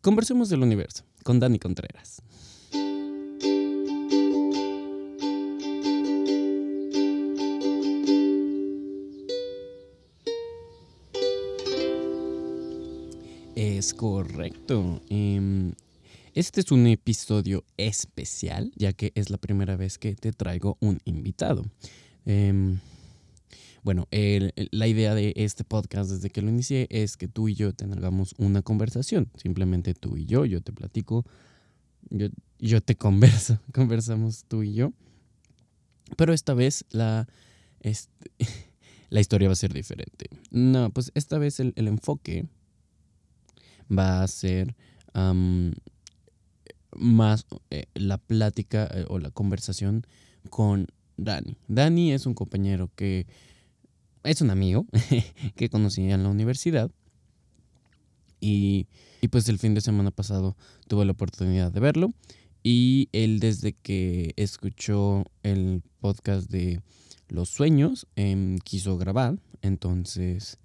Conversemos del universo con Dani Contreras. Es correcto. Em, este es un episodio especial, ya que es la primera vez que te traigo un invitado. Bueno, la idea de este podcast desde que lo inicié es que tú y yo tengamos una conversación. Simplemente tú y yo, yo te platico, yo, yo te converso, conversamos tú y yo. Pero esta vez la, la historia va a ser diferente. No, pues esta vez el, enfoque va a ser más eh, la plática eh, o la conversación con Dani. Dani es un compañero que es un amigo que conocí en la universidad. Y, y, pues el fin de semana pasado tuve la oportunidad de verlo. Y él desde que escuchó el podcast de Los Sueños, em, quiso grabar. Entonces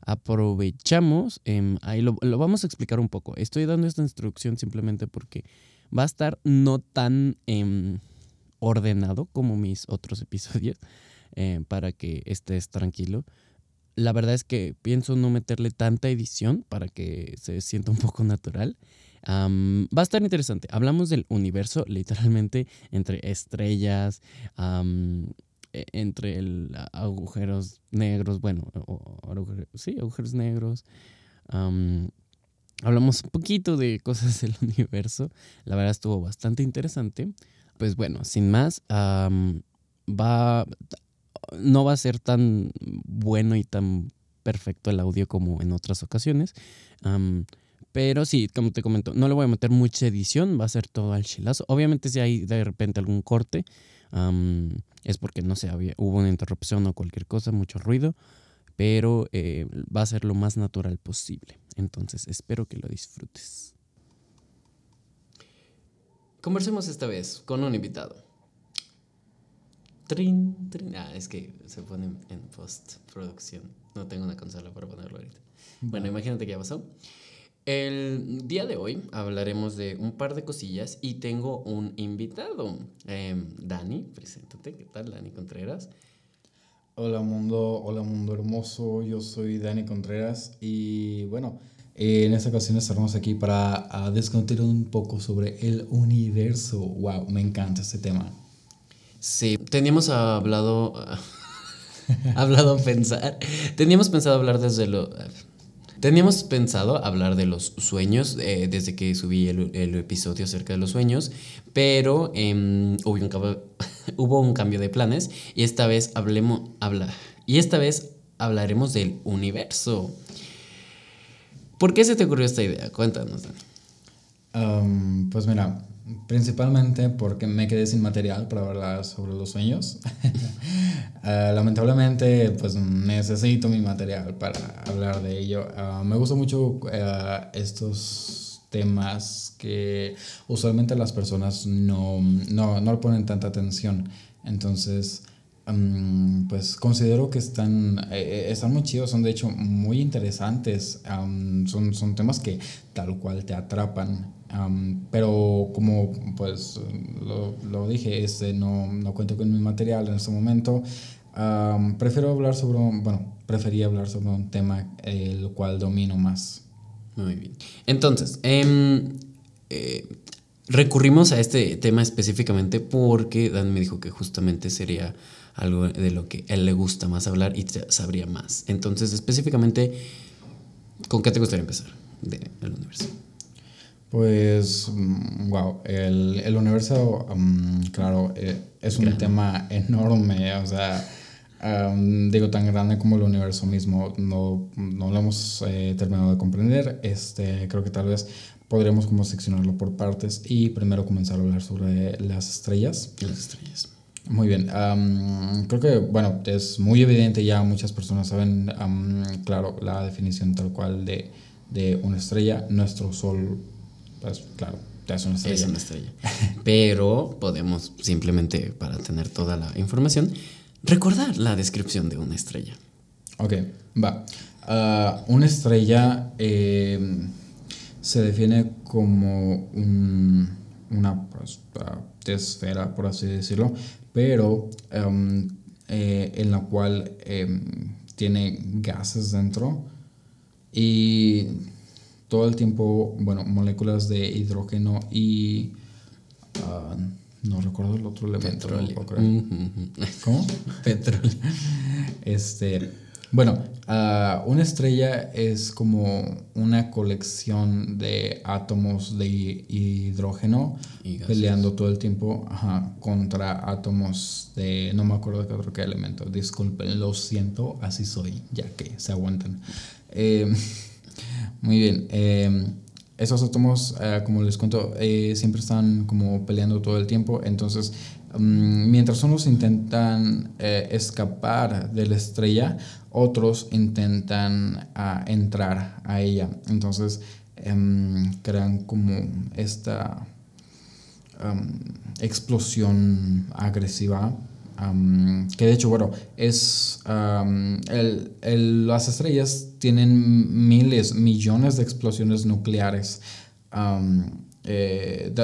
aprovechamos. Em, ahí lo, lo, vamos a explicar un poco. Estoy dando esta instrucción simplemente porque va a estar no tan em, ordenado como mis otros episodios eh, para que estés tranquilo. La verdad es que pienso no meterle tanta edición para que se sienta un poco natural. va a estar interesante. Hablamos del universo, literalmente, entre estrellas, e, entre agujeros negros, bueno, sí, agujeros negros. hablamos un poquito de cosas del universo. La verdad estuvo bastante interesante. Pues bueno, sin más, va no va a ser tan bueno y tan perfecto el audio como en otras ocasiones. pero sí, como te comento, no le voy a meter mucha edición, va a ser todo al chilazo. Obviamente si hay de repente algún corte, es porque no sé, había, hubo una interrupción o cualquier cosa, mucho ruido, pero eh, va a ser lo más natural posible. Entonces espero que lo disfrutes. Conversemos esta vez con un invitado. Trin, trin. Ah, es que se pone en postproducción. No tengo una consola para ponerlo ahorita. Bueno, imagínate que ya pasó. El día de hoy hablaremos de un par de cosillas y tengo un invitado. Em, Dani, preséntate. ¿Qué tal, Dani Contreras? Hola mundo, hola mundo hermoso. Yo soy Dani Contreras y bueno, en esta ocasión estaremos aquí para discutir un poco sobre el universo. Wow, me encanta este tema. Sí, teníamos hablado. hablado pensar. Teníamos pensado hablar desde lo. Teníamos pensado hablar de los sueños eh, desde que subí el, episodio acerca de los sueños, pero em, hubo, un hubo un cambio de planes y esta vez hablemos, habla, y esta vez hablaremos del universo. ¿Por qué se te ocurrió esta idea? Cuéntanos, Dani. pues mira, principalmente porque me quedé sin material para hablar sobre los sueños. Ah, lamentablemente, pues necesito mi material para hablar de ello. Ah, me gustan mucho ah, estos temas que usualmente las personas no, no, no ponen tanta atención. Entonces, pues considero que están, eh, eh, están muy chidos, son de hecho muy interesantes, son, son temas que tal cual te atrapan pero como pues lo, lo dije, este, no, no, cuento con mi material en este momento, prefiero hablar sobre, bueno, prefería hablar sobre un tema el cual domino más. Muy bien. Entonces, em, eh, recurrimos a este tema específicamente porque Dan me dijo que justamente sería algo de lo que él le gusta más hablar y sabría más. Entonces, específicamente, ¿con qué te gustaría empezar del universo? Pues, wow, mm, el, el universo, mm, claro, eh, es un tema enorme, o sea, digo, tan grande como el universo mismo, no, no lo hemos eh, terminado de comprender, este, creo que tal vez podríamos como seccionarlo por partes y primero comenzar a hablar sobre las estrellas. Las estrellas. Muy bien, creo que, bueno, es muy evidente ya, muchas personas saben, claro, la definición tal cual de, de una estrella, nuestro Sol pues claro, es una estrella. Es una estrella. Pero podemos simplemente, para tener toda la información, recordar la descripción de una estrella. Ok, va. Ah, una estrella, em, se define como una pues, esfera, por así decirlo, pero em, eh, en la cual em, tiene gases dentro y todo el tiempo, bueno, moléculas de hidrógeno y... Ah, no recuerdo el otro elemento. Petróleo. ¿Cómo? Petróleo. Este, bueno, ah, una estrella es como una colección de átomos de hidrógeno peleando todo el tiempo contra átomos de, no me acuerdo qué otro elemento, disculpen, lo siento, así soy, ya que se aguantan. Eh, muy bien, eh, esos átomos, eh, como les cuento, siempre están como peleando todo el tiempo, entonces mm, mientras unos intentan escapar de la estrella, otros intentan ah, entrar a ella. Entonces em, crean como esta explosión agresiva. Que de hecho, bueno, es las estrellas tienen miles, millones de explosiones nucleares. Eh,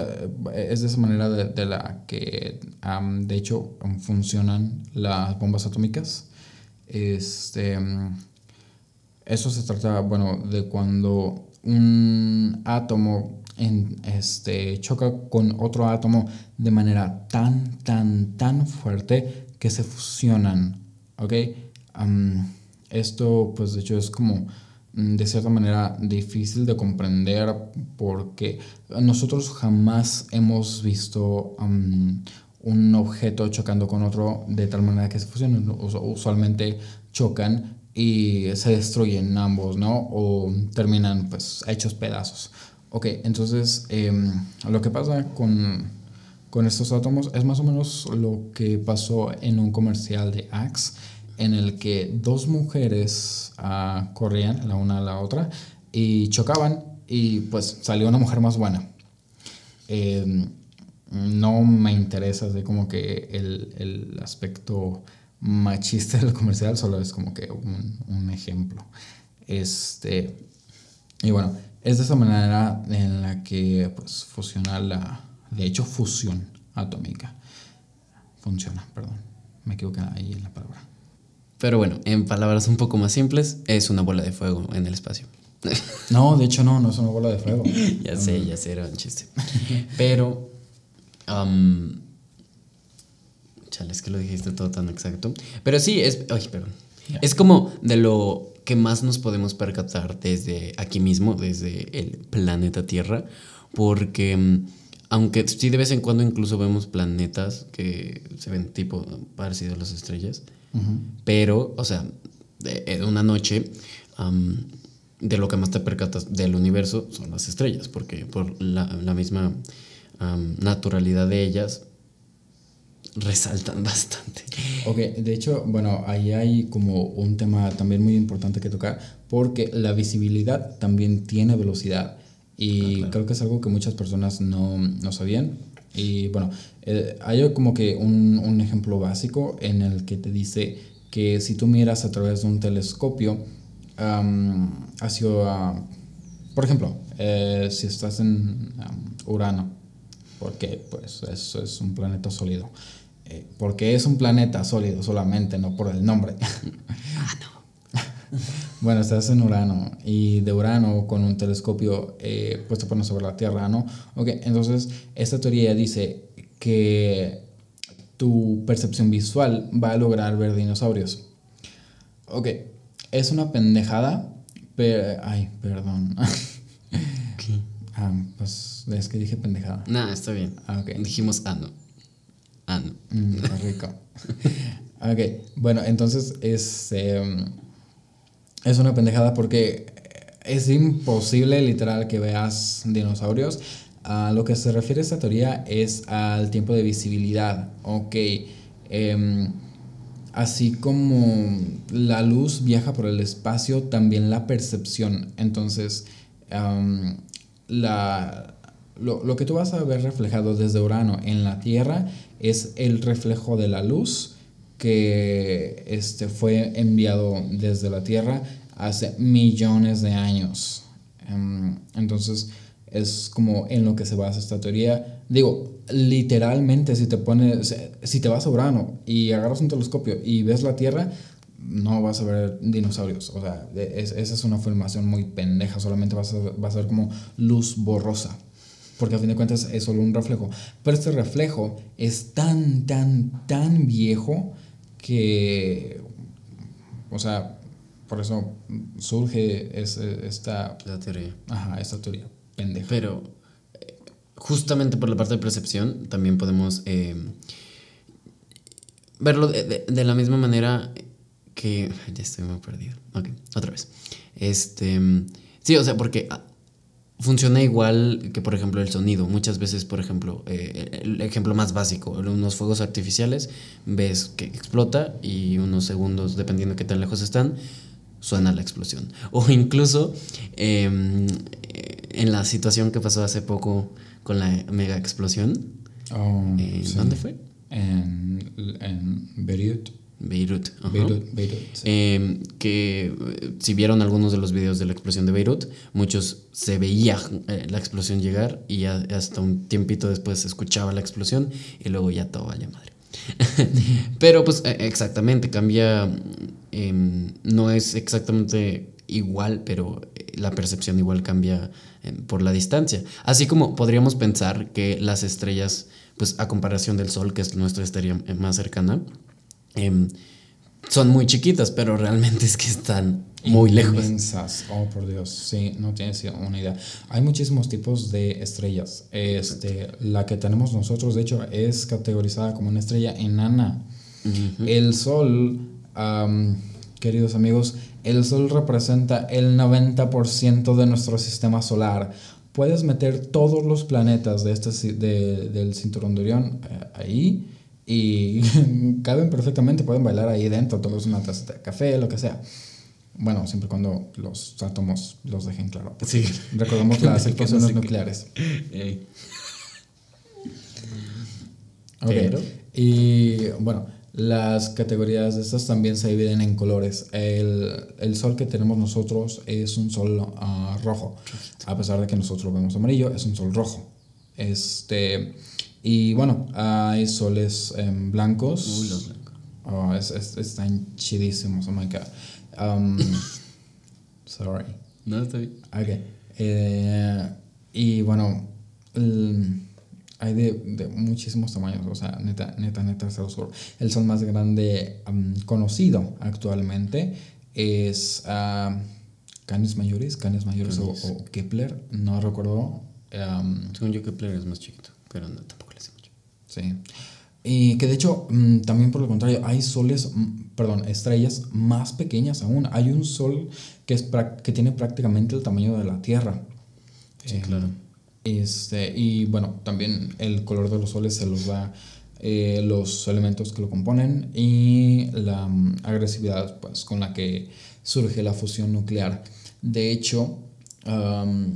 es de esa manera de la que, de hecho, funcionan las bombas atómicas. Este, eso se trata, bueno, de cuando un átomo en, este, choca con otro átomo de manera tan, tan, tan fuerte que se fusionan, ¿ok? esto, pues, de hecho, es como mm, de cierta manera difícil de comprender porque nosotros jamás hemos visto un objeto chocando con otro de tal manera que se fusionen. Usualmente chocan y se destruyen ambos, ¿no? O terminan pues hechos pedazos. Ok, entonces em, lo que pasa con, con estos átomos es más o menos lo que pasó en un comercial de Axe en el que dos mujeres uh, corrían la una a la otra y chocaban y pues salió una mujer más buena. Eh, no me interesa de como que el, el, aspecto machista del comercial, solo es como que un, un, ejemplo. Este, y bueno, es de esa manera en la que pues, fusiona la, de hecho, fusión atómica. Funciona, perdón. Me equivoqué ahí en la palabra. Pero bueno, en palabras un poco más simples, es una bola de fuego en el espacio. No, de hecho no, no es una bola de fuego. ya sé, ya sé, era un chiste. Pero Um, chale, es que lo dijiste todo tan exacto. Pero sí, es. Ay, perdón. Es como de lo que más nos podemos percatar desde aquí mismo, desde el planeta Tierra, porque mm, aunque sí de vez en cuando incluso vemos planetas que se ven tipo parecidos a las estrellas, pero, o sea, de, una noche, de lo que más te percatas del universo son las estrellas, porque por la, la misma naturalidad de ellas resaltan bastante. Ok, de hecho, bueno, ahí hay como un tema también muy importante que tocar, porque la visibilidad también tiene velocidad y ah, creo que es algo que muchas personas no, no sabían. Y bueno, eh, hay como que un, un, ejemplo básico en el que te dice que si tú miras a través de un telescopio hacia, por ejemplo, eh, si estás en Urano, porque pues eso es un planeta sólido. Eh, porque es un planeta sólido solamente, no por el nombre. ah, no. bueno, estás en Urano y de Urano con un telescopio eh, pues te pones sobre la Tierra, ¿no? Ok, entonces esta teoría dice que tu percepción visual va a lograr ver dinosaurios. Ok, es una pendejada, pero... Ay, perdón. Ah, pues es que dije pendejada. No, está bien. Ah, Dijimos ano. Ano. Mm, rico. ok, bueno, entonces es, em, es una pendejada porque es imposible literal que veas dinosaurios. A lo que se refiere esta teoría es al tiempo de visibilidad. Ok. Em, así como la luz viaja por el espacio, también la percepción. Entonces, la, lo, que tú vas a ver reflejado desde Urano en la Tierra es el reflejo de la luz que este, fue enviado desde la Tierra hace millones de años. Em, entonces, es como en lo que se basa esta teoría. Digo, literalmente, si te pones, si te vas a Urano y agarras un telescopio y ves la Tierra, no vas a ver dinosaurios. O sea, esa es una formación muy pendeja. Solamente vas a, vas a ver como luz borrosa. Porque a fin de cuentas es solo un reflejo. Pero este reflejo es tan, tan, tan viejo que. O sea, por eso surge esta. La teoría. Ajá, esta teoría. Pendeja. Pero. Eh, justamente por la parte de percepción, también podemos. Eh, verlo de, de la misma manera que... Ya estoy muy perdido. Ok, otra vez. Este... Sí, o sea, porque ah, funciona igual que, por ejemplo, el sonido. Muchas veces, por ejemplo, eh, el ejemplo más básico, unos fuegos artificiales, ves que explota y unos segundos, dependiendo de qué tan lejos están, suena la explosión. O incluso em, en la situación que pasó hace poco con la mega explosión. Oh, ¿Dónde fue? En, en Beirut. Beirut. Em, que eh, si vieron algunos de los videos de la explosión de Beirut, muchos se veía eh, la explosión llegar y hasta un tiempito después se escuchaba la explosión y luego ya todo vaya madre. Pero pues e, exactamente, cambia, em, no es exactamente igual, pero eh, la percepción igual cambia em, por la distancia. Así como podríamos pensar que las estrellas, pues a comparación del Sol, que es nuestra estrella más cercana, Em, son muy chiquitas, pero realmente es que están muy lejos. Oh, por Dios, sí, no tienes una idea. Hay muchísimos tipos de estrellas. Este, la que tenemos nosotros, de hecho, es categorizada como una estrella enana. El Sol, queridos amigos, el Sol representa el 90% de nuestro sistema solar. Puedes meter todos los planetas de este, del cinturón de Orión eh, ahí y caben perfectamente, pueden bailar ahí dentro, todos una taza de café, lo que sea. Bueno, siempre cuando los átomos los dejen claro. Sí. Recordemos las explosiones nucleares. Pero. Y bueno, las categorías de estas también se dividen en colores. El, el sol que tenemos nosotros es un sol ah, rojo. A pesar de que nosotros vemos amarillo, es un sol rojo. Este. Y bueno, hay soles blancos. Uy, los blancos. Oh, es, es, están chidísimos, oh my god. Um, sorry. No, está bien. Ok. Eh, y bueno, hay de, de, muchísimos tamaños, o sea, neta, neta, neta, El sol más grande um, conocido actualmente es uh, Canis Mayores, Canis Mayores o, o, Kepler, no recuerdo. Um, Según yo, Kepler es más chiquito, pero no tampoco. Sí. Y que de hecho, mm, también por lo contrario, hay soles, mm, perdón, estrellas más pequeñas aún. Hay un sol que, es que tiene prácticamente el tamaño de la Tierra. Sí, claro. Este, y bueno, también el color de los soles se los da eh, los elementos que lo componen y la mm, agresividad pues, con la que surge la fusión nuclear. De hecho,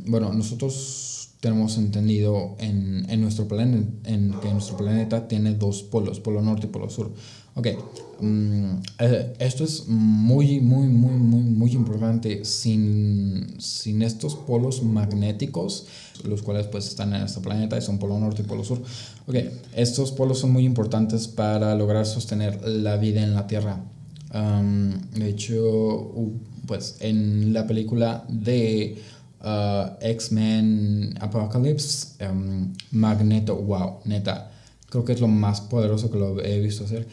bueno, nosotros tenemos entendido en, en nuestro planeta, en, que nuestro planeta tiene dos polos, polo norte y polo sur. Ok, mm, eh, esto es muy, muy, muy, muy, muy importante. Sin, sin estos polos magnéticos, los cuales pues están en este planeta y son polo norte y polo sur. Ok, estos polos son muy importantes para lograr sostener la vida en la Tierra. de hecho, pues en la película de Uh, X-Men Apocalypse, um, Magneto, wow, neta, creo que es lo más poderoso que lo he visto hacer.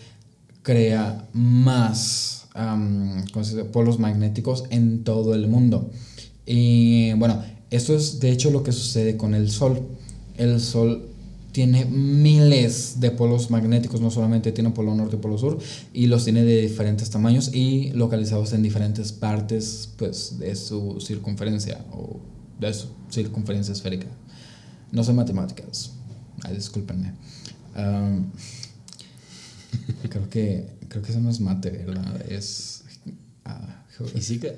Crea más um, polos magnéticos en todo el mundo. Y bueno, esto es de hecho lo que sucede con el Sol. El Sol tiene miles de polos magnéticos, no solamente tiene polo norte y polo sur, y los tiene de diferentes tamaños y localizados en diferentes partes pues, de su circunferencia o de su circunferencia esférica. No sé matemáticas, ay, discúlpenme. creo, que, creo que eso no es mate, ¿verdad? Es... Ah, Física.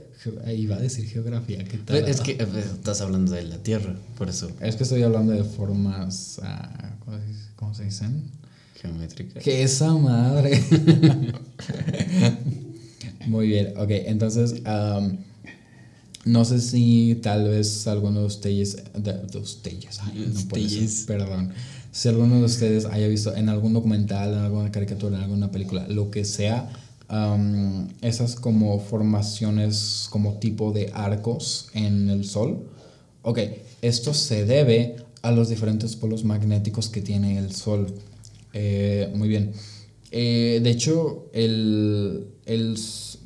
Iba a decir geografía. ¿qué tal? Es que eh, estás hablando de la Tierra, por eso. Es que estoy hablando de formas. Ah, ¿Cómo se dicen? Geométricas. Que esa madre. Muy bien, ok, entonces. no sé si tal vez alguno de ustedes, de, ustedes, no perdón, si alguno de ustedes haya visto en algún documental, en alguna caricatura, en alguna película, lo que sea, esas como formaciones como tipo de arcos en el Sol. Ok, esto se debe a los diferentes polos magnéticos que tiene el Sol. Eh, muy bien. Eh, de hecho, el, el,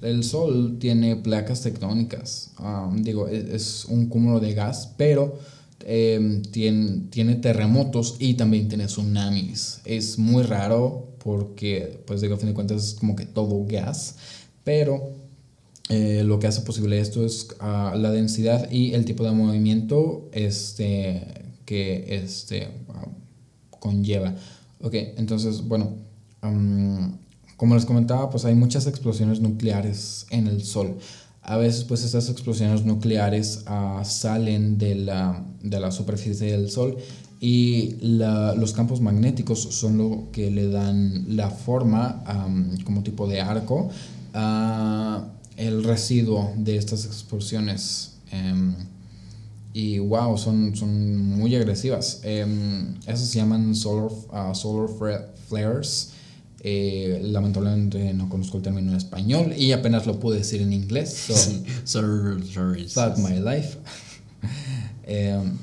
el, Sol tiene placas tectónicas. digo, e, es, un cúmulo de gas, pero em, tiene, tiene terremotos y también tiene tsunamis. Es muy raro porque, pues digo, a fin de cuentas es como que todo gas, pero eh, lo que hace posible esto es ah, la densidad y el tipo de movimiento este, que este, ah, conlleva. Ok, entonces, bueno, como les comentaba, pues hay muchas explosiones nucleares en el Sol. A veces, pues estas explosiones nucleares ah, salen de la, de la superficie del Sol y los campos magnéticos son lo que le dan la forma como tipo de arco a el residuo de estas explosiones. Em, y wow, son, son muy agresivas. Um, esas se llaman solar, uh, solar flares. Eh, lamentablemente no conozco el término en español y apenas lo pude decir en inglés. solar flares. Fuck my life. Em,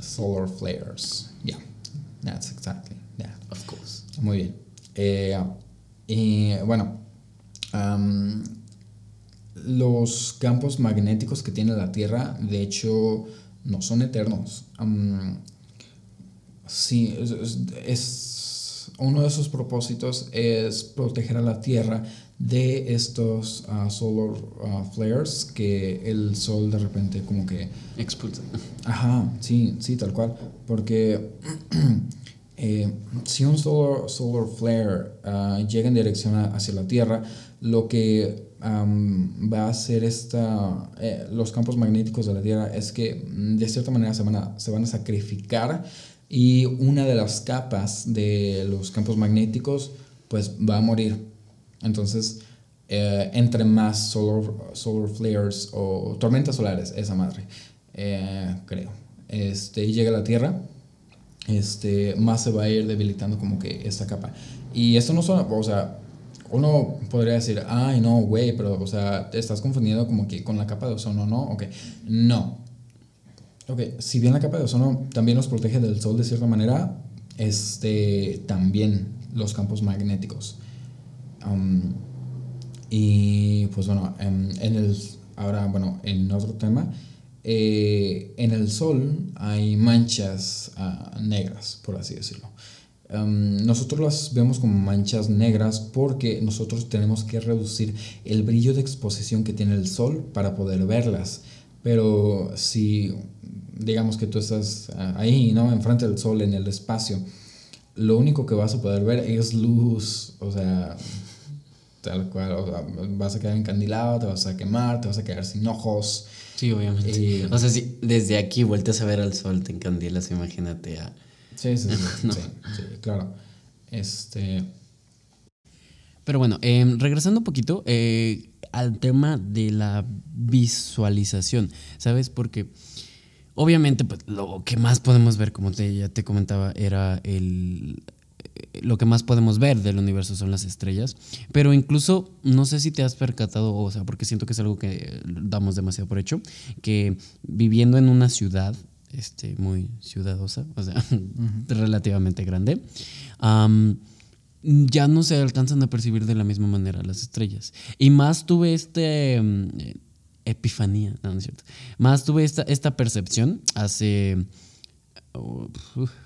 solar flares. Yeah, that's exactly. Yeah, of course. Muy bien. Eh, y bueno, los campos magnéticos que tiene la Tierra, de hecho, no son eternos. sí, es, uno de sus propósitos es proteger a la Tierra de estos uh, solar uh, flares que el sol de repente como que expulsa. Ajá, sí, sí, tal cual. Porque eh, si un solar, solar flare uh, llega en dirección hacia la Tierra, lo que va a hacer esta, eh, los campos magnéticos de la Tierra es que mm, de cierta manera se van, a, se van a sacrificar y una de las capas de los campos magnéticos pues va a morir. Entonces, eh, entre más solar, solar flares o tormentas solares, esa madre, eh, creo, este, llega a la Tierra, este, más se va a ir debilitando como que esta capa. Y esto no son, o sea, uno podría decir, ay, no, güey, pero, o sea, estás confundiendo como que con la capa de ozono, ¿no? Ok, no. Ok, si bien la capa de ozono también nos protege del sol de cierta manera, este, también los campos magnéticos. Y pues bueno, en, el, ahora, bueno, en otro tema, eh, en el sol hay manchas ah, negras, por así decirlo. Em, nosotros las vemos como manchas negras porque nosotros tenemos que reducir el brillo de exposición que tiene el sol para poder verlas. Pero si digamos que tú estás ah, ahí, ¿no? Enfrente del sol, en el espacio, lo único que vas a poder ver es luz, o sea, tal cual, vas a quedar encandilado, te vas a quemar, te vas a quedar sin ojos. Sí, obviamente. o sea, si desde aquí vueltas a ver al sol, te encandilas, imagínate a Sí, sí, sí, sí, claro. Este. Pero bueno, em, regresando un poquito eh, al tema de la visualización, ¿sabes? Porque obviamente pues, lo que más podemos ver, como te, ya te comentaba, era el... Lo que más podemos ver del universo son las estrellas, pero incluso no sé si te has percatado, o sea, porque siento que es algo que damos demasiado por hecho, que viviendo en una ciudad este, muy ciudadosa, o sea, relativamente grande, ya no se alcanzan a percibir de la misma manera las estrellas. Y más tuve este mm, epifanía, no, no es cierto. Más tuve esta, esta percepción hace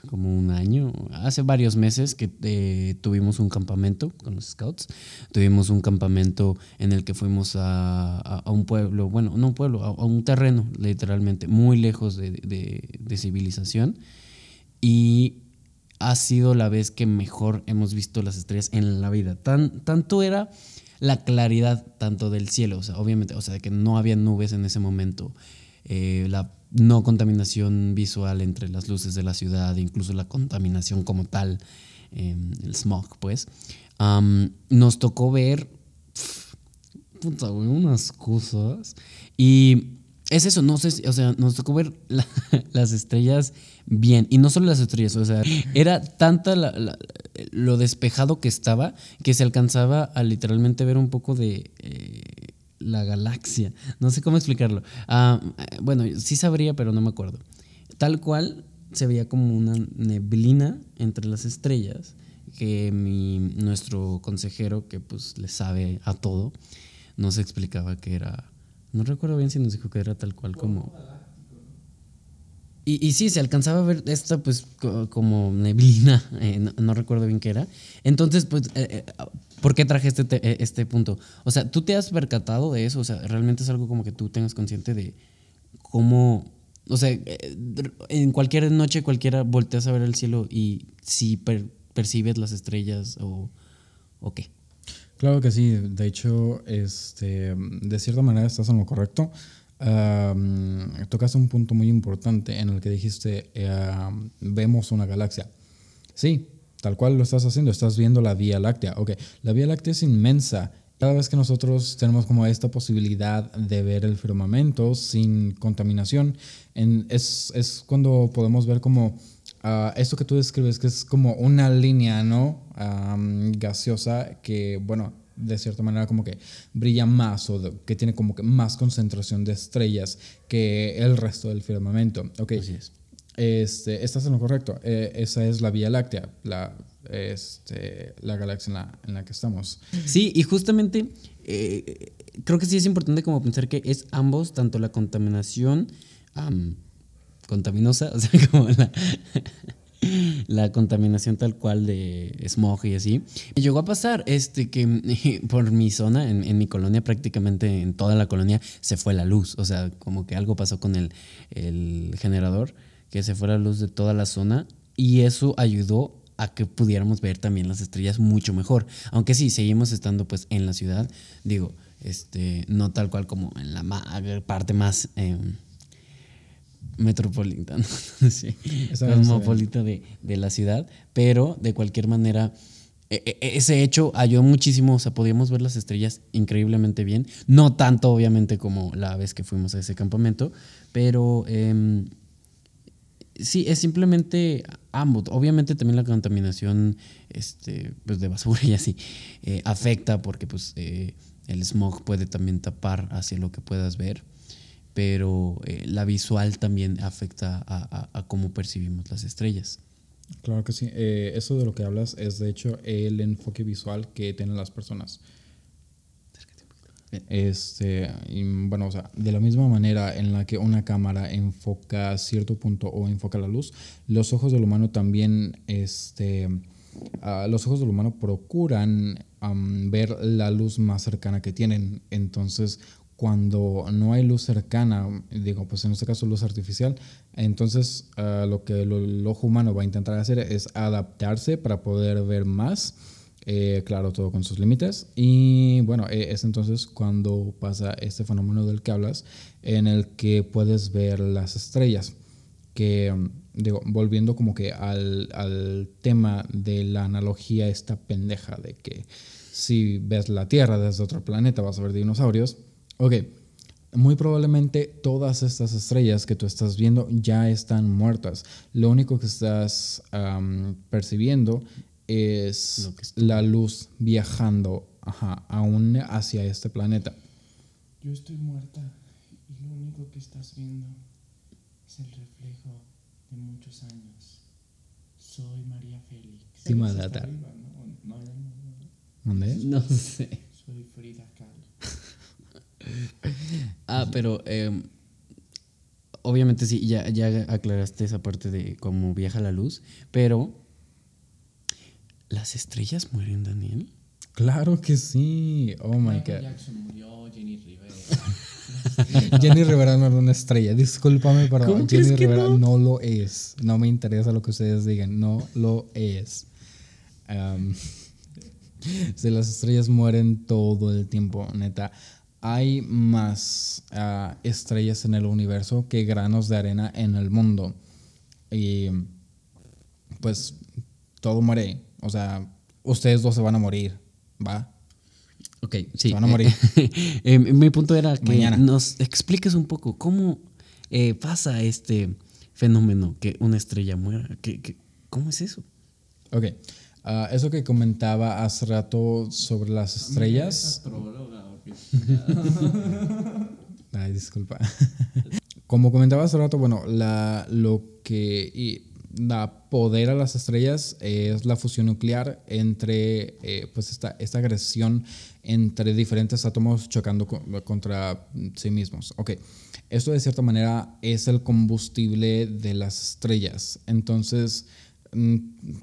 como un año, hace varios meses que eh, tuvimos un campamento con los scouts. Tuvimos un campamento en el que fuimos a, un pueblo, bueno, no un pueblo, a, un terreno, literalmente, muy lejos de, civilización. Y ha sido la vez que mejor hemos visto las estrellas en la vida. Tan, tanto era la claridad tanto del cielo, o sea, obviamente, o sea, que no había nubes en ese momento. Eh, la no contaminación visual entre las luces de la ciudad, incluso la contaminación como tal, em, el smog, pues, nos tocó ver unas cosas y es eso, no sé, o sea, nos tocó ver la- las estrellas bien. Y no solo las estrellas, o sea, era tanta la- lo despejado que estaba que se alcanzaba a literalmente ver un poco de eh, la galaxia. No sé cómo explicarlo. Ah, eh, bueno, sí sabría, pero no me acuerdo. Tal cual se veía como una neblina entre las estrellas que mi, nuestro consejero, que pues le sabe a todo, nos explicaba que era... No recuerdo bien si nos dijo que era tal cual como... Y, y sí, se alcanzaba a ver esta pues co- como neblina, eh, no, no recuerdo bien qué era. Entonces, pues, eh, eh, ¿por qué traje este, te- eh, este punto? O sea, ¿tú te has percatado de eso? O sea, realmente es algo como que tú tengas consciente de cómo... O sea, eh, en cualquier noche cualquiera volteas a ver el cielo y si per- percibes las estrellas o, o qué. Claro que sí, de hecho, este, de cierta manera estás en lo correcto. Am, tocaste un punto muy importante en el que dijiste, am, vemos una galaxia. Sí, tal cual lo estás haciendo, estás viendo la Vía Láctea. Ok, la Vía Láctea es inmensa. Cada vez que nosotros tenemos como esta posibilidad de ver el firmamento sin contaminación, en- es, es cuando podemos ver como ah, esto que tú describes, que es como una línea, ¿no? Am, gaseosa que, bueno, de cierta manera como que brilla más o de- que tiene como que más concentración de estrellas que el resto del firmamento. Ok, Así es. este, estás en lo correcto. Eh, esa es la Vía Láctea, la, este, la galaxia en la, en la que estamos. Sí, y justamente eh, creo que sí es importante como pensar que es ambos, tanto la contaminación am, contaminosa, o sea, como la, la contaminación tal cual de smog y así. Llegó a pasar este que por mi zona, en, mi colonia, prácticamente en toda la colonia, se fue la luz. O sea, como que algo pasó con el, generador, que se fue la luz de toda la zona y eso ayudó a que pudiéramos ver también las estrellas mucho mejor. Aunque sí, seguimos estando pues en la ciudad, digo, este, no tal cual como en la parte más eh, metropolitana, sí, cosmopolita de, de la ciudad, pero de cualquier manera e- e- ese hecho ayudó muchísimo, o sea, podíamos ver las estrellas increíblemente bien, no tanto obviamente como la vez que fuimos a ese campamento, pero em, sí, es simplemente ambos. Obviamente también la contaminación este, pues de basura y así eh, afecta porque pues eh, el smog puede también tapar hacia lo que puedas ver, pero eh, la visual también afecta a, a- a cómo percibimos las estrellas. Claro que sí. Eh, eso de lo que hablas es de hecho el enfoque visual que tienen las personas. Este, y, bueno, o sea, de la misma manera en la que una cámara enfoca cierto punto o enfoca la luz, los ojos del humano también, este, ah, los ojos del humano procuran am, ver la luz más cercana que tienen. Entonces, cuando no hay luz cercana, digo, pues en este caso luz artificial, entonces ah, lo que lo- el ojo humano va a intentar hacer es adaptarse para poder ver más. Eh, claro, todo con sus límites. Y bueno, eh, es entonces cuando pasa este fenómeno del que hablas, en el que puedes ver las estrellas. Que, digo, volviendo como que al, al tema de la analogía esta pendeja de que si ves la Tierra desde otro planeta vas a ver dinosaurios. Ok, muy probablemente todas estas estrellas que tú estás viendo ya están muertas. Lo único que estás am, percibiendo es la luz viajando ajá, aún hacia este planeta. Yo estoy muerta y lo único que estás viendo es el reflejo de muchos años. Soy María Félix. Sí, arriba, ¿no? No. ¿Dónde? No sé. Soy Frida Kahlo. Ah, pero eh, obviamente sí, ya, ya aclaraste esa parte de cómo viaja la luz, pero ¿las estrellas mueren, Daniel? Claro que sí. Oh my Michael god. Jackson murió, Jenny Rivera. Jenny Rivera no era una estrella. Discúlpame, pero ¿Cómo Jenny crees que Rivera no? no? lo es. No me interesa lo que ustedes digan. No lo es. Am, si las estrellas mueren todo el tiempo, neta. Hay más ah, estrellas en el universo que granos de arena en el mundo. Y pues todo muere. O sea, ustedes dos se van a morir. ¿Va? Ok, sí. Se van a morir. Eh, mi punto era que Mañana. nos expliques un poco cómo eh, pasa este fenómeno que una estrella muera. ¿Qué, qué- cómo es eso? Ok. Ah, eso que comentaba hace rato sobre las estrellas. Ay, disculpa. Como comentaba hace rato, bueno, la, lo que da poder a las estrellas es la fusión nuclear entre, eh, pues, esta, esta agresión entre diferentes átomos chocando co- contra sí mismos. Ok, esto de cierta manera es el combustible de las estrellas. Entonces, mm,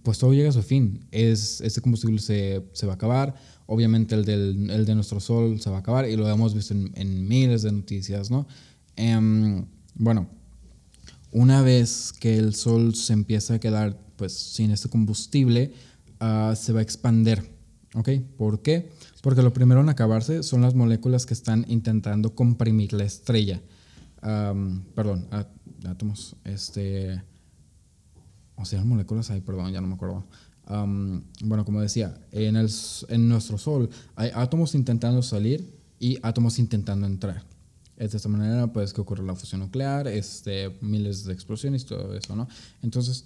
pues todo llega a su fin. Es, este combustible se, se va a acabar. Obviamente el, del, el de nuestro Sol se va a acabar y lo hemos visto en, miles de noticias, ¿no? Em, bueno, una vez que el Sol se empieza a quedar pues sin este combustible, ah, se va a expander, ¿ok? ¿Por qué? Porque lo primero en acabarse son las moléculas que están intentando comprimir la estrella. Perdón, á- átomos, este... O sea, moléculas, ay, perdón, ya no me acuerdo. Bueno, como decía, en, el, en nuestro Sol hay átomos intentando salir y átomos intentando entrar. Es de esta manera, pues, que ocurre la fusión nuclear, este, miles de explosiones y todo eso, ¿no? Entonces,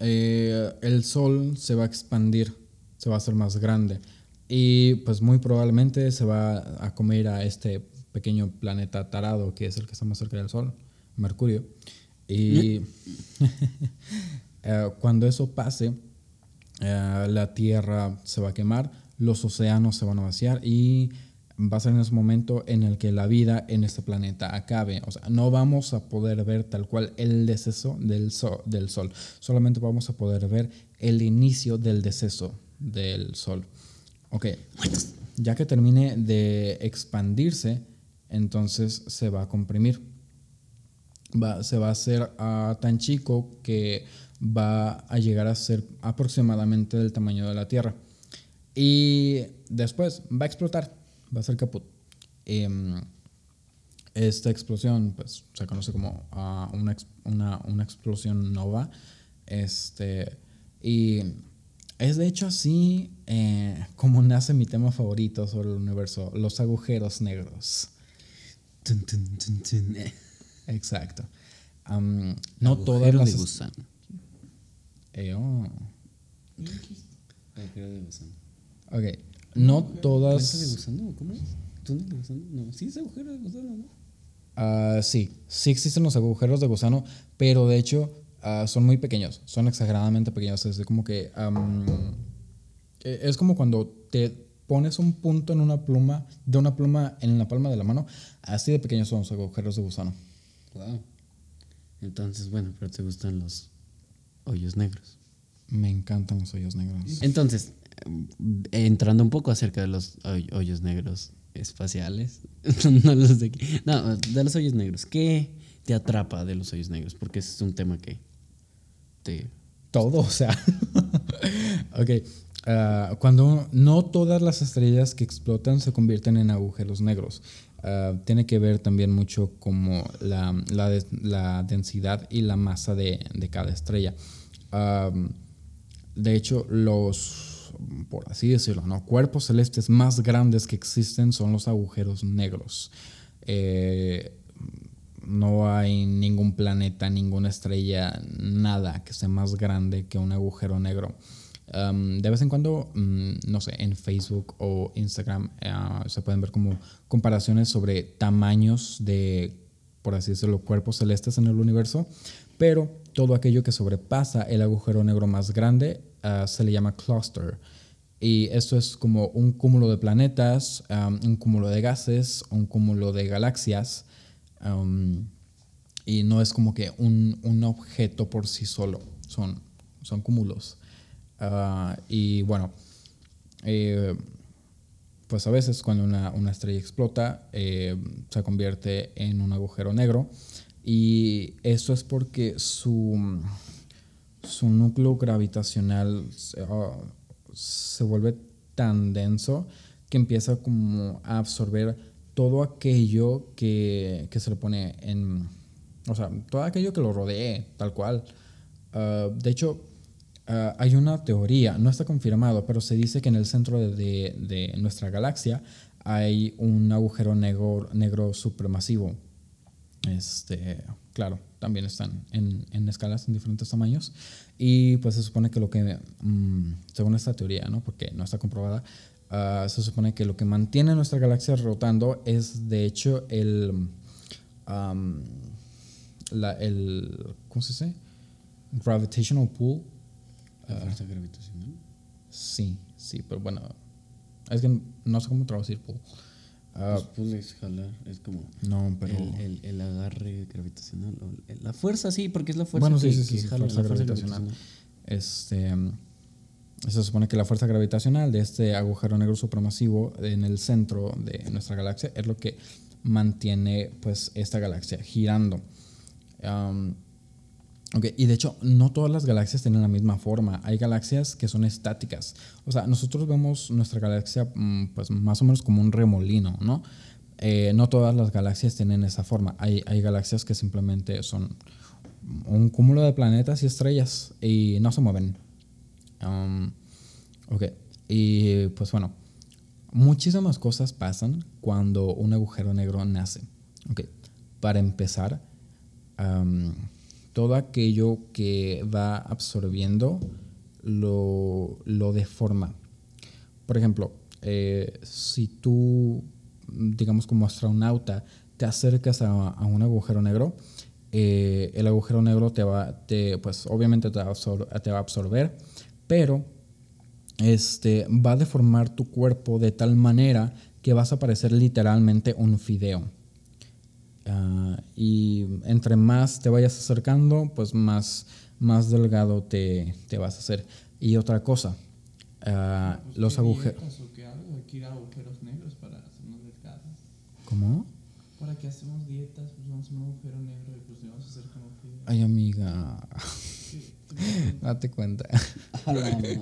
eh, el Sol se va a expandir, se va a hacer más grande y, pues, muy probablemente se va a comer a este pequeño planeta tarado que es el que está más cerca del Sol, Mercurio. Y eh, cuando eso pase, eh, la Tierra se va a quemar, los océanos se van a vaciar y va a ser en ese momento en el que la vida en este planeta acabe. O sea, no vamos a poder ver tal cual el deceso del, so- del Sol, solamente vamos a poder ver el inicio del deceso del Sol. Ok, ya que termine de expandirse, entonces se va a comprimir va- se va a hacer ah, tan chico que va a llegar a ser aproximadamente del tamaño de la Tierra. Y después va a explotar, va a ser caput. Em, esta explosión pues, se conoce como ah, una, una- una explosión nova. Este, y es de hecho así eh, como nace mi tema favorito sobre el universo, los agujeros negros. Exacto. No todas las... de gusano. Eh, oh, Agujero de gusano. ok. No ¿Puente de todas... gusano? ¿Cómo es? ¿Túnel de gusano? No, sí es agujero de gusano, ¿no? ah, sí, sí existen los agujeros de gusano, pero de hecho ah, son muy pequeños. Son exageradamente pequeños. Es de como que... eh, es como cuando te pones un punto en una pluma, de una pluma en la palma de la mano. Así de pequeños son los agujeros de gusano. Wow. Entonces, bueno, pero te gustan los hoyos negros. Me encantan los hoyos negros. Entonces, eh, entrando un poco acerca de los hoy- hoyos negros espaciales, no los de aquí, no, de los hoyos negros, ¿qué te atrapa de los hoyos negros? Porque ese es un tema que te... todo, o sea. ok. Ah, cuando no todas las estrellas que explotan se convierten en agujeros negros. Ah, tiene que ver también mucho como la, la de- la densidad y la masa de, cada estrella. Am, de hecho, los, por así decirlo, ¿no? cuerpos celestes más grandes que existen son los agujeros negros. Eh, no hay ningún planeta, ninguna estrella, nada que sea más grande que un agujero negro. Um, de vez en cuando, mm, no sé, en Facebook o Instagram ah, se pueden ver como comparaciones sobre tamaños de, por así decirlo, cuerpos celestes en el universo, pero todo aquello que sobrepasa el agujero negro más grande ah, se le llama cluster. Y esto es como un cúmulo de planetas, um, un cúmulo de gases, un cúmulo de galaxias. Um, y no es como que un, un objeto por sí solo, son, son cúmulos. Ah, y bueno, eh, pues a veces cuando una, una estrella explota eh, se convierte en un agujero negro y eso es porque su, su núcleo gravitacional se, ah, se vuelve tan denso que empieza como a absorber todo aquello que, que se le pone en, o sea, todo aquello que lo rodee, tal cual. Ah, de hecho, ah, hay una teoría, no está confirmado, pero se dice que en el centro de, de- nuestra galaxia hay un agujero negro, negro supermasivo. Este, claro, también están en, en escalas en diferentes tamaños. Y pues se supone que lo que, mm, según esta teoría, ¿no? porque no está comprobada, ah, se supone que lo que mantiene nuestra galaxia rotando es de hecho el, la, el, ¿cómo se dice? Gravitational pull. La fuerza gravitacional. Sí, sí, pero bueno, es que no sé cómo traducir pull. Ah, Pues pull es jalar, es como no, pero... el, el, el agarre gravitacional. o el- la fuerza, sí, porque es la fuerza Bueno, que, sí, sí, que sí, jala, fuerza la fuerza gravitacional. gravitacional. Este, se supone que la fuerza gravitacional de este agujero negro supermasivo en el centro de nuestra galaxia es lo que mantiene pues esta galaxia girando. Am, ok, y de hecho no todas las galaxias tienen la misma forma. Hay galaxias que son estáticas. O sea, nosotros vemos nuestra galaxia mm, pues más o menos como un remolino, ¿no? Eh, no todas las galaxias tienen esa forma. Hay, hay galaxias que simplemente son un cúmulo de planetas y estrellas y no se mueven. Um, ok, y pues bueno, muchísimas cosas pasan cuando un agujero negro nace. Ok, para empezar, um, todo aquello que va absorbiendo lo, lo deforma. Por ejemplo, eh, si tú, digamos como astronauta, te acercas a, un agujero negro, eh, el agujero negro te va, te, pues obviamente te va, a te va a absorber, pero este, va a deformar tu cuerpo de tal manera que vas a parecer literalmente un fideo. Ah, y entre más te vayas acercando, pues más, más delgado te, te vas a hacer. Y otra cosa, ah, Pues, los ¿qué agujeros... o que agujeros negros para hacernos delgados. ¿Cómo? ¿Para qué hacemos dietas? Pues vamos a un agujero negro y pues vamos a hacer como que... Ay, amiga, ¿Qué- qué- date cuenta. A la madre.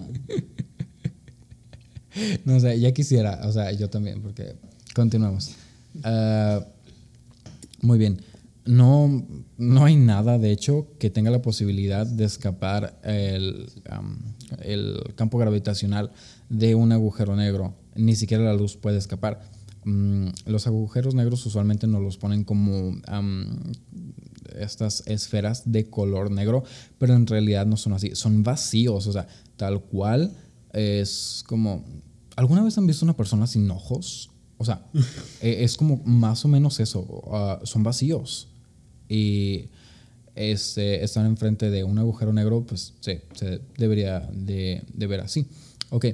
No sé, ya quisiera, o sea, yo también, porque continuamos. Ah, muy bien. No, no hay nada, de hecho, que tenga la posibilidad de escapar el, el campo gravitacional de un agujero negro. Ni siquiera la luz puede escapar. Mm, los agujeros negros usualmente nos los ponen como estas esferas de color negro, pero en realidad no son así, son vacíos, o sea, tal cual es como... ¿Alguna vez han visto una persona sin ojos? O sea, eh, es como más o menos eso, ah, son vacíos. Y este, están enfrente de un agujero negro, pues sí, se debería de, de ver así. Ok,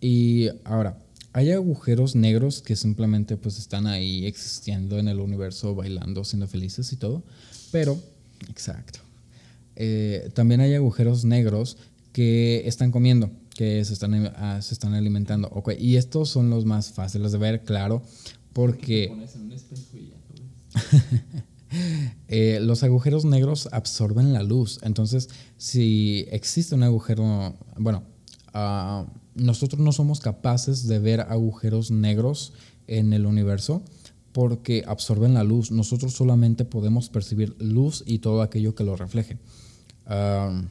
y ahora, hay agujeros negros que simplemente pues están ahí existiendo en el universo, bailando, siendo felices y todo, pero, exacto. Eh, también hay agujeros negros que están comiendo, que se están, ah, se están alimentando. Ok, y estos son los más fáciles de ver, claro, Te porque pones en un espejo y ya lo ves. eh, los agujeros negros absorben la luz. Entonces, si existe un agujero, bueno, ah, nosotros no somos capaces de ver agujeros negros en el universo porque absorben la luz. Nosotros solamente podemos percibir luz y todo aquello que lo refleje. Ah,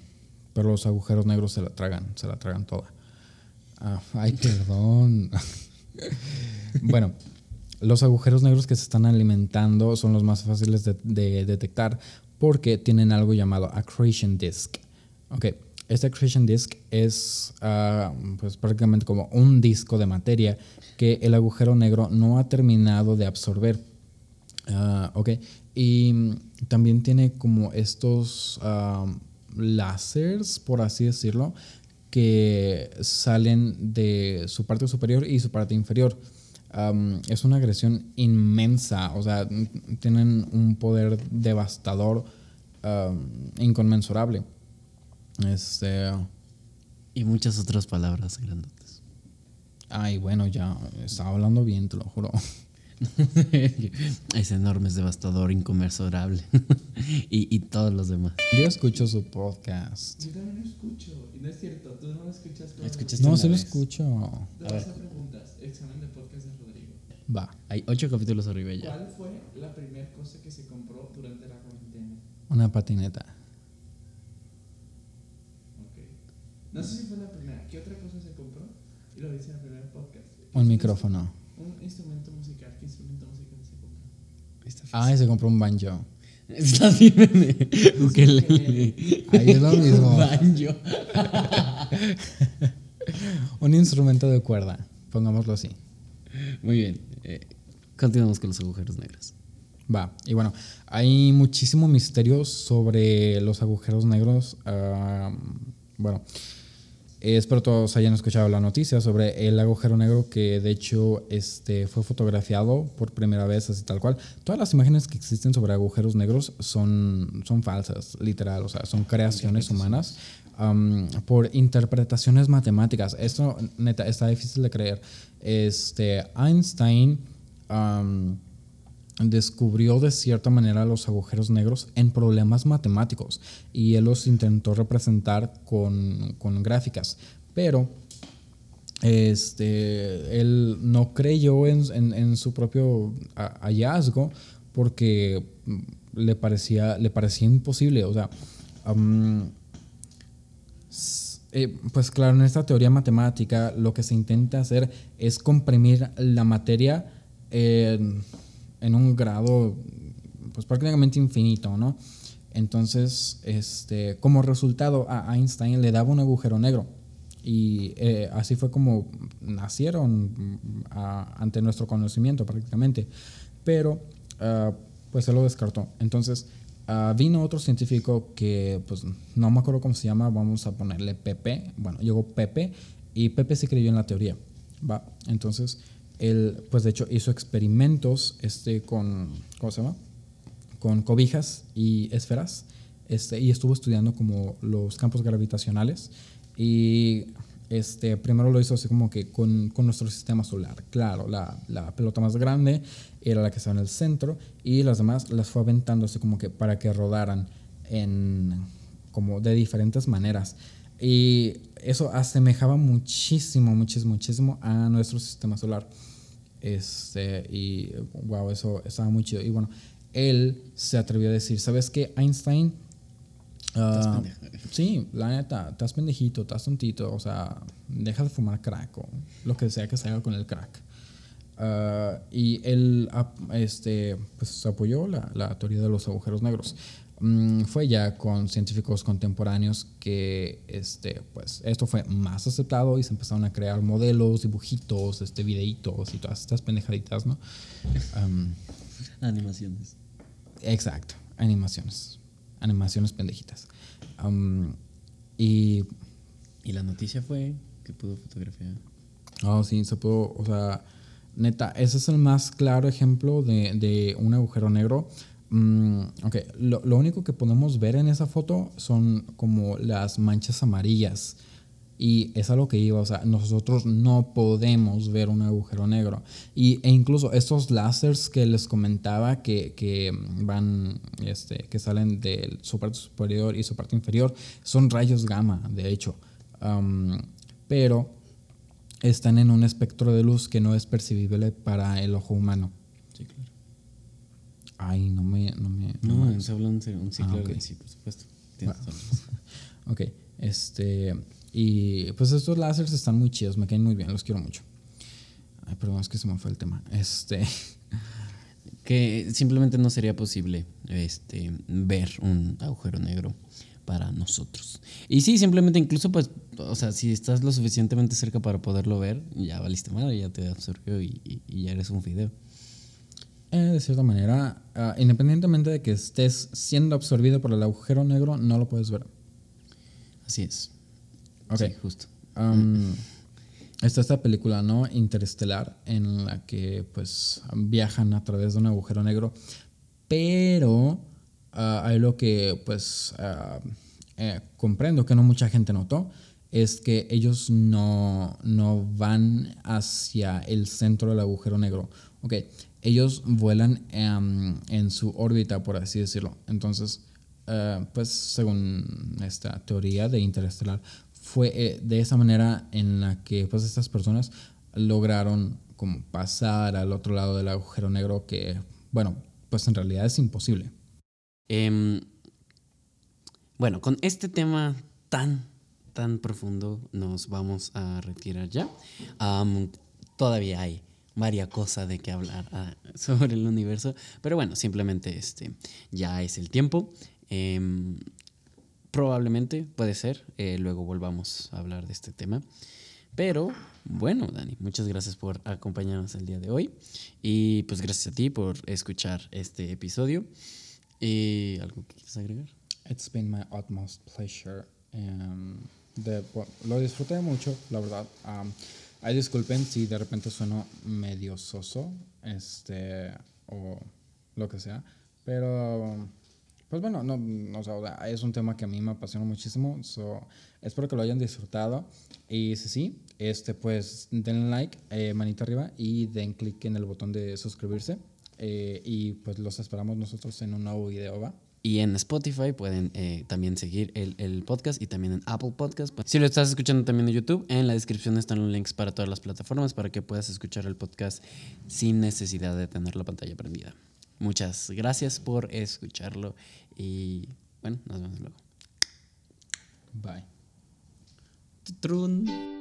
los agujeros negros se la tragan, se la tragan toda. Ah, ay, perdón. bueno, los agujeros negros que se están alimentando son los más fáciles de, de detectar porque tienen algo llamado accretion disk. Ok, este accretion disk es ah, pues prácticamente como un disco de materia que el agujero negro no ha terminado de absorber. Ah, ok, y también tiene como estos láseres, por así decirlo, que salen de su parte superior y su parte inferior. Es una agresión inmensa, o sea, tienen un poder devastador inconmensurable. Este, Y muchas otras palabras grandotas. ay, bueno, ya estaba hablando bien, te lo juro. es enorme, es devastador, inconmensurable. y, y todos los demás. Yo escucho su podcast. Yo también lo escucho. Y no es cierto, tú no lo escuchas todo. Escuchaste No, sí lo vez. escucho. A preguntas. Examen de podcast de Rodrigo. Va, Hay ocho capítulos arriba ya. ¿Cuál fue la primera cosa que se compró durante la cuarentena? una patineta. Ok. Y lo dice en el primer podcast. Un micrófono. Un instrumento musical. ¿Qué instrumento musical se compra? Está Ah, se compró un banjo. Está bien. Ukelele. Ahí es lo mismo. Banjo. Un instrumento de cuerda, pongámoslo así. Muy bien. eh, continuamos con los agujeros negros. Va, y bueno, hay muchísimo misterio sobre los agujeros negros. ah, bueno, espero todos hayan escuchado la noticia sobre el agujero negro que de hecho este, fue fotografiado por primera vez así tal cual. Todas las imágenes que existen sobre agujeros negros son, son falsas, literal, o sea, son creaciones humanas por interpretaciones matemáticas. Esto, neta, está difícil de creer. Este, Einstein... descubrió de cierta manera los agujeros negros en problemas matemáticos y él los intentó representar con, con gráficas, pero este, él no creyó en, en- su propio ha- hallazgo porque mm, le parecía, le parecía imposible, o sea, eh, pues claro, en esta teoría matemática lo que se intenta hacer es comprimir la materia en un grado pues prácticamente infinito, ¿no? Entonces, este, como resultado a Einstein le daba un agujero negro y eh, así fue como nacieron mm, a- ante nuestro conocimiento prácticamente, pero ah, pues se lo descartó. Entonces, ah, vino otro científico que pues no me acuerdo cómo se llama, vamos a ponerle Pepe, bueno, llegó Pepe y Pepe se creyó en la teoría, ¿va? Entonces, él pues de hecho hizo experimentos este, con, ¿cómo se llama? con cobijas y esferas este, y estuvo estudiando como los campos gravitacionales y este, primero lo hizo así como que con, con nuestro sistema solar. Claro, la, la pelota más grande era la que estaba en el centro y las demás las fue aventando así como que para que rodaran en, como de diferentes maneras. Y eso asemejaba muchísimo, muchísimo, muchísimo a nuestro sistema solar. Este, y wow, eso estaba muy chido. Y bueno, él se atrevió a decir, ¿sabes qué? Einstein... ah, sí, la neta, estás pendejito, estás tontito, o sea, deja de fumar crack o lo que sea que se haga con el crack. Ah, y él este, pues, apoyó la, la teoría de los agujeros negros. Mm, fue ya con científicos contemporáneos que este, pues, esto fue más aceptado y se empezaron a crear modelos, dibujitos, este, videitos y todas estas pendejaditas, ¿no? Animaciones. Exacto, animaciones. Animaciones pendejitas. Y. Y la noticia fue que pudo fotografiar. Oh, sí, se pudo. O sea, neta, ese es el más claro ejemplo de, de un agujero negro. Mm, ok, lo, lo único que podemos ver en esa foto son como las manchas amarillas. Y es a lo que iba, o sea, nosotros no podemos ver un agujero negro. Y, e incluso estos láseres que les comentaba que, que van, este, que salen de su parte superior y su parte inferior, son rayos gamma, de hecho. Am, pero están en un espectro de luz que no es percibible para el ojo humano. Sí, claro. Ay, no me... No, me, No, me- se habla un, un ciclo Ah, ok. de- sí, por supuesto. Tienes Bueno. Ok, este... Y pues estos láseres están muy chidos, me caen muy bien, los quiero mucho. Ay, perdón, es que se me fue el tema. Este... que simplemente no sería posible este, ver un agujero negro para nosotros. Y sí, simplemente incluso, pues, o sea, si estás lo suficientemente cerca para poderlo ver, ya valiste madre, ya te absorbió y, y- y ya eres un fideo. Eh, de cierta manera, ah, independientemente de que estés siendo absorbido por el agujero negro, no lo puedes ver. Así es. Ok. Sí, justo. Um, está esta película, ¿no? Interestelar, en la que pues viajan a través de un agujero negro. Pero hay lo que pues eh, comprendo que no mucha gente notó. Es que ellos no, no van hacia el centro del agujero negro. Ok, ellos vuelan em, en su órbita, por así decirlo. Entonces, eh, pues según esta teoría de interestelar, fue eh, de esa manera en la que pues estas personas lograron como pasar al otro lado del agujero negro que, bueno, pues en realidad es imposible. Em, bueno, con este tema tan tan profundo, nos vamos a retirar ya. Todavía hay varias cosas de qué hablar ah, sobre el universo, pero bueno, simplemente este, ya es el tiempo. Em, probablemente, puede ser, eh, luego volvamos a hablar de este tema. Pero bueno, Dani, muchas gracias por acompañarnos el día de hoy. Y pues gracias a ti por escuchar este episodio. ¿Y algo que quieras agregar? It's been my utmost pleasure. Um, de- bueno, lo disfruté mucho, la verdad. Um, ay, disculpen si de repente sueno medio soso, este, o lo que sea. Pero, pues bueno, no, no, o sea, es un tema que a mí me apasiona muchísimo. So, espero que lo hayan disfrutado. Y si sí, este, pues denle like, eh, manito arriba y den clic en el botón de suscribirse. Eh, y pues los esperamos nosotros en un nuevo video, ¿va? Y en Spotify pueden eh, también seguir el, el podcast y también en Apple Podcast. Si lo estás escuchando también en YouTube, en la descripción están los links para todas las plataformas para que puedas escuchar el podcast sin necesidad de tener la pantalla prendida. Muchas gracias por escucharlo y bueno, nos vemos luego. Bye. Trun.